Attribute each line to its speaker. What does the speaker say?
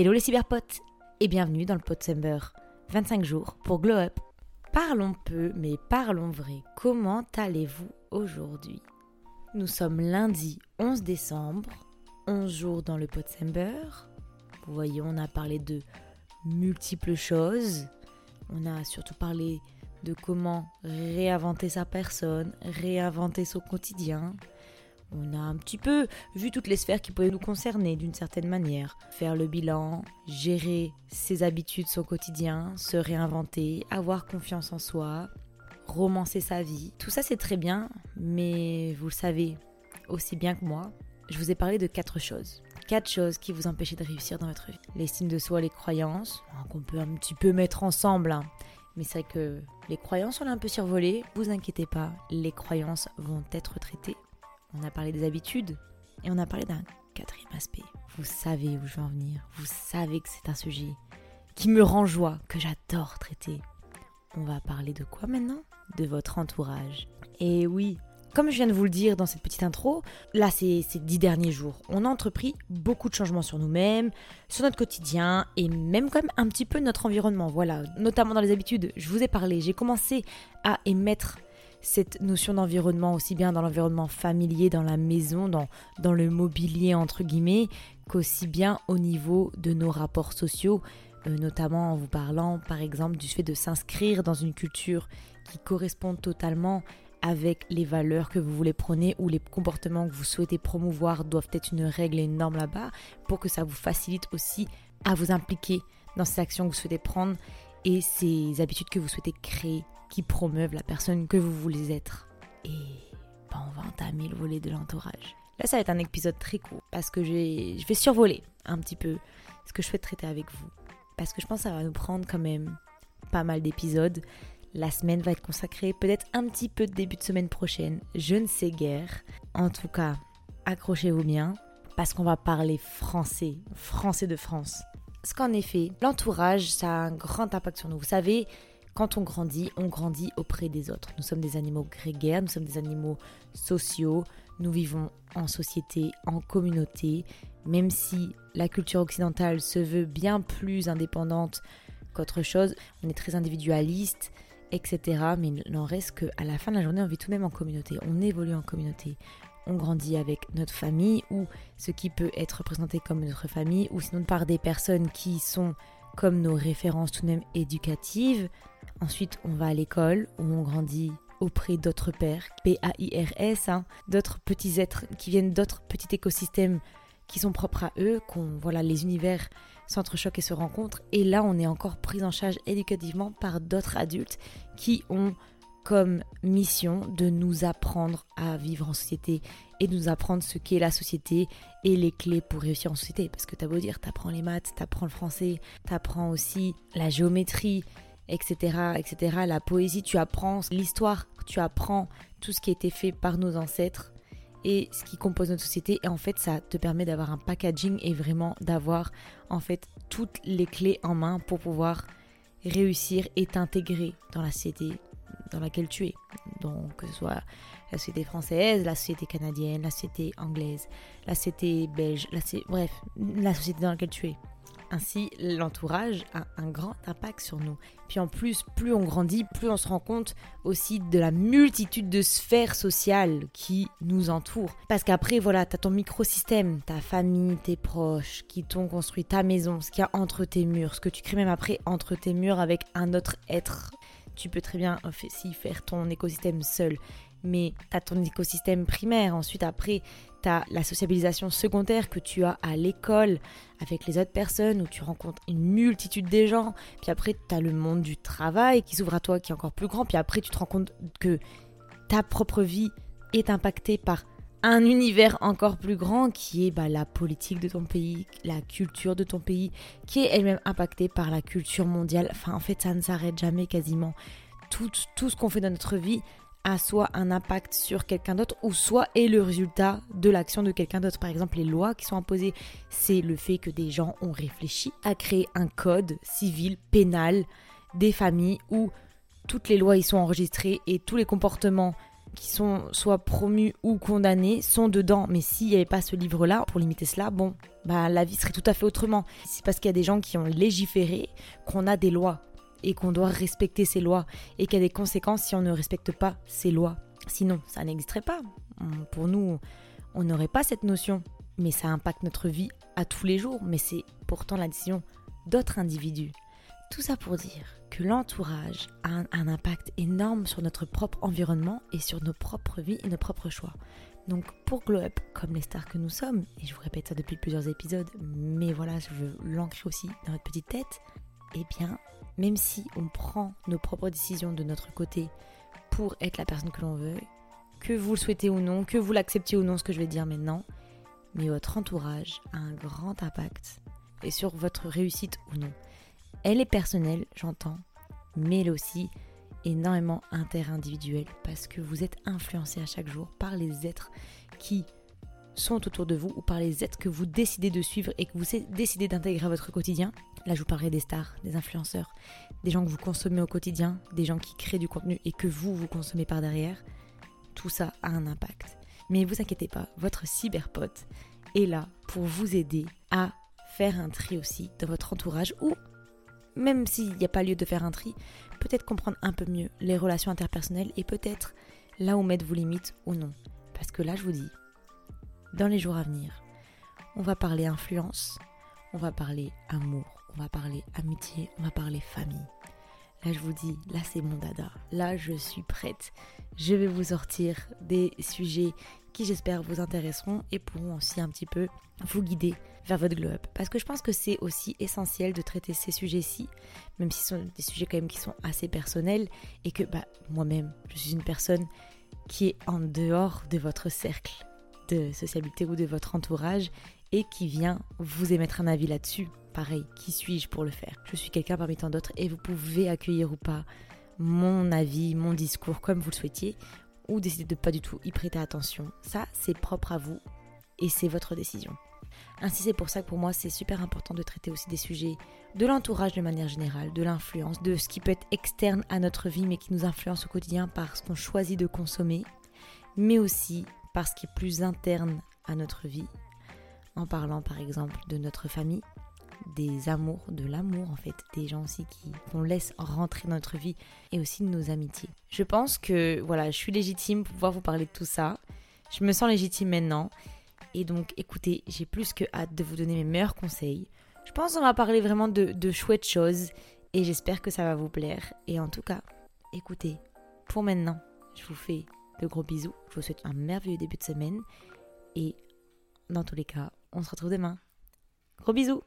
Speaker 1: Hello les cyberpotes et bienvenue dans le Potsember. 25 jours pour Glow Up. Parlons peu mais parlons vrai. Comment allez-vous aujourd'hui? Nous sommes lundi 11 décembre, 11 jours dans le Potsember. Vous voyez, on a parlé de multiples choses. On a surtout parlé de comment réinventer sa personne, réinventer son quotidien, on a un petit peu vu toutes les sphères qui pouvaient nous concerner d'une certaine manière. Faire le bilan, gérer ses habitudes, son quotidien, se réinventer, avoir confiance en soi, romancer sa vie. Tout ça c'est très bien, mais vous le savez aussi bien que moi, je vous ai parlé de quatre choses. Quatre choses qui vous empêchaient de réussir dans votre vie. L'estime de soi, les croyances, qu'on peut un petit peu mettre ensemble. Hein. Mais c'est vrai que les croyances, on l'a un peu survolé. Vous inquiétez pas, les croyances vont être traitées on a parlé des habitudes et on a parlé d'un quatrième aspect. Vous savez où je veux en venir. Vous savez que c'est un sujet qui me rend joie, que j'adore traiter. On va parler de quoi maintenant? De votre entourage. Et oui, comme je viens de vous le dire dans cette petite intro, là, c'est ces dix derniers jours. On a entrepris beaucoup de changements sur nous-mêmes, sur notre quotidien et même quand même un petit peu notre environnement. Voilà, notamment dans les habitudes. Je vous ai parlé, j'ai commencé à émettre cette notion d'environnement, aussi bien dans l'environnement familier, dans la maison, dans, dans le mobilier, entre guillemets, qu'aussi bien au niveau de nos rapports sociaux, euh, notamment en vous parlant, par exemple, du fait de s'inscrire dans une culture qui correspond totalement avec les valeurs que vous voulez prôner ou les comportements que vous souhaitez promouvoir doivent être une règle et une norme là-bas pour que ça vous facilite aussi à vous impliquer dans ces actions que vous souhaitez prendre et ces habitudes que vous souhaitez créer qui promeuvent la personne que vous voulez être. Et ben, on va entamer le volet de l'entourage. Là, ça va être un épisode très court parce que je vais survoler un petit peu ce que je souhaite traiter avec vous. Parce que je pense que ça va nous prendre quand même pas mal d'épisodes. La semaine va être consacrée, peut-être un petit peu de début de semaine prochaine, je ne sais guère. En tout cas, accrochez-vous bien parce qu'on va parler français, français de France. Parce qu'en effet, l'entourage, ça a un grand impact sur nous. Vous savez, quand on grandit, on grandit auprès des autres. Nous sommes des animaux grégaires, nous sommes des animaux sociaux, nous vivons en société, en communauté, même si la culture occidentale se veut bien plus indépendante qu'autre chose, on est très individualiste, etc. Mais il n'en reste qu'à la fin de la journée, on vit tout de même en communauté, on évolue en communauté. On grandit avec notre famille ou ce qui peut être représenté comme notre famille ou sinon par des personnes qui sont comme nos références tout de même éducatives, Ensuite, on va à l'école où on grandit auprès d'autres pères, P-A-I-R-S, hein, d'autres petits êtres qui viennent d'autres petits écosystèmes qui sont propres à eux, qu'on voilà, les univers s'entrechoquent et se rencontrent. Et là, on est encore pris en charge éducativement par d'autres adultes qui ont comme mission de nous apprendre à vivre en société et de nous apprendre ce qu'est la société et les clés pour réussir en société. Parce que t'as beau dire, t'apprends les maths, t'apprends le français, t'apprends aussi la géométrie, etc., etc. La poésie, tu apprends l'histoire, tu apprends tout ce qui a été fait par nos ancêtres et ce qui compose notre société. Et en fait, ça te permet d'avoir un packaging et vraiment d'avoir en fait toutes les clés en main pour pouvoir réussir et t'intégrer dans la société dans laquelle tu es. Donc, que ce soit la société française, la société canadienne, la société anglaise, la société belge, la, bref, la société dans laquelle tu es. Ainsi, l'entourage a un grand impact sur nous. Puis en plus, plus on grandit, plus on se rend compte aussi de la multitude de sphères sociales qui nous entourent. Parce qu'après, voilà, t'as ton microsystème, ta famille, tes proches, qui t'ont construit ta maison, ce qu'il y a entre tes murs, ce que tu crées même après entre tes murs avec un autre être. Tu peux très bien aussi faire ton écosystème seul mais tu as ton écosystème primaire. Ensuite, après, tu as la sociabilisation secondaire que tu as à l'école avec les autres personnes où tu rencontres une multitude de gens. Puis après, tu as le monde du travail qui s'ouvre à toi, qui est encore plus grand. Puis après, tu te rends compte que ta propre vie est impactée par un univers encore plus grand qui est bah, la politique de ton pays, la culture de ton pays, qui est elle-même impactée par la culture mondiale. Enfin, en fait, ça ne s'arrête jamais quasiment. Tout, tout ce qu'on fait dans notre vie a soit un impact sur quelqu'un d'autre ou soit est le résultat de l'action de quelqu'un d'autre. Par exemple, les lois qui sont imposées, c'est le fait que des gens ont réfléchi à créer un code civil, pénal des familles où toutes les lois y sont enregistrées et tous les comportements qui sont soit promus ou condamnés sont dedans. Mais s'il n'y avait pas ce livre-là, pour limiter cela, bon, bah la vie serait tout à fait autrement. C'est parce qu'il y a des gens qui ont légiféré qu'on a des lois et qu'on doit respecter ces lois et qu'il y a des conséquences si on ne respecte pas ces lois. Sinon, ça n'existerait pas. Pour nous, on n'aurait pas cette notion. Mais ça impacte notre vie à tous les jours. Mais c'est pourtant la décision d'autres individus. Tout ça pour dire que l'entourage a un, impact énorme sur notre propre environnement et sur nos propres vies et nos propres choix. Donc pour Glow Up, comme les stars que nous sommes, et je vous répète ça depuis plusieurs épisodes, mais voilà, je veux l'ancrer aussi dans votre petite tête, eh bien, même si on prend nos propres décisions de notre côté pour être la personne que l'on veut, que vous le souhaitez ou non, que vous l'acceptiez ou non, ce que je vais dire maintenant, mais votre entourage a un grand impact et sur votre réussite ou non. Elle est personnelle, j'entends, mais elle aussi énormément interindividuelle parce que vous êtes influencé à chaque jour par les êtres qui sont autour de vous ou par les êtres que vous décidez de suivre et que vous décidez d'intégrer à votre quotidien. Là, je vous parlerai des stars, des influenceurs, des gens que vous consommez au quotidien, des gens qui créent du contenu et que vous, vous consommez par derrière. Tout ça a un impact. Mais vous inquiétez pas, votre cyberpote est là pour vous aider à faire un tri aussi dans votre entourage ou même s'il n'y a pas lieu de faire un tri, peut-être comprendre un peu mieux les relations interpersonnelles et peut-être là où mettre vos limites ou non. Parce que là, je vous dis, dans les jours à venir, on va parler influence, on va parler amour, on va parler amitié, on va parler famille. Là, je vous dis, là, c'est mon dada. Là, je suis prête. Je vais vous sortir des sujets j'espère, vous intéresseront et pourront aussi un petit peu vous guider vers votre glow up. Parce que je pense que c'est aussi essentiel de traiter ces sujets-ci, même si ce sont des sujets quand même qui sont assez personnels et que bah, moi-même, je suis une personne qui est en dehors de votre cercle de sociabilité ou de votre entourage et qui vient vous émettre un avis là-dessus. Pareil, qui suis-je pour le faire? Je suis quelqu'un parmi tant d'autres et vous pouvez accueillir ou pas mon avis, mon discours comme vous le souhaitiez ou décider de pas du tout y prêter attention. Ça, c'est propre à vous et c'est votre décision. Ainsi, c'est pour ça que pour moi, c'est super important de traiter aussi des sujets de l'entourage de manière générale, de l'influence, de ce qui peut être externe à notre vie mais qui nous influence au quotidien par ce qu'on choisit de consommer, mais aussi par ce qui est plus interne à notre vie, en parlant par exemple de notre famille, des amours, de l'amour en fait, des gens aussi qui qu'on laisse rentrer dans notre vie et aussi de nos amitiés. Je pense que voilà, je suis légitime pour pouvoir vous parler de tout ça. Je me sens légitime maintenant. Et donc écoutez, j'ai plus que hâte de vous donner mes meilleurs conseils. Je pense qu'on va parler vraiment de, de chouettes choses et j'espère que ça va vous plaire. Et en tout cas, écoutez, pour maintenant, je vous fais de gros bisous. Je vous souhaite un merveilleux début de semaine. Et dans tous les cas, on se retrouve demain. Gros bisous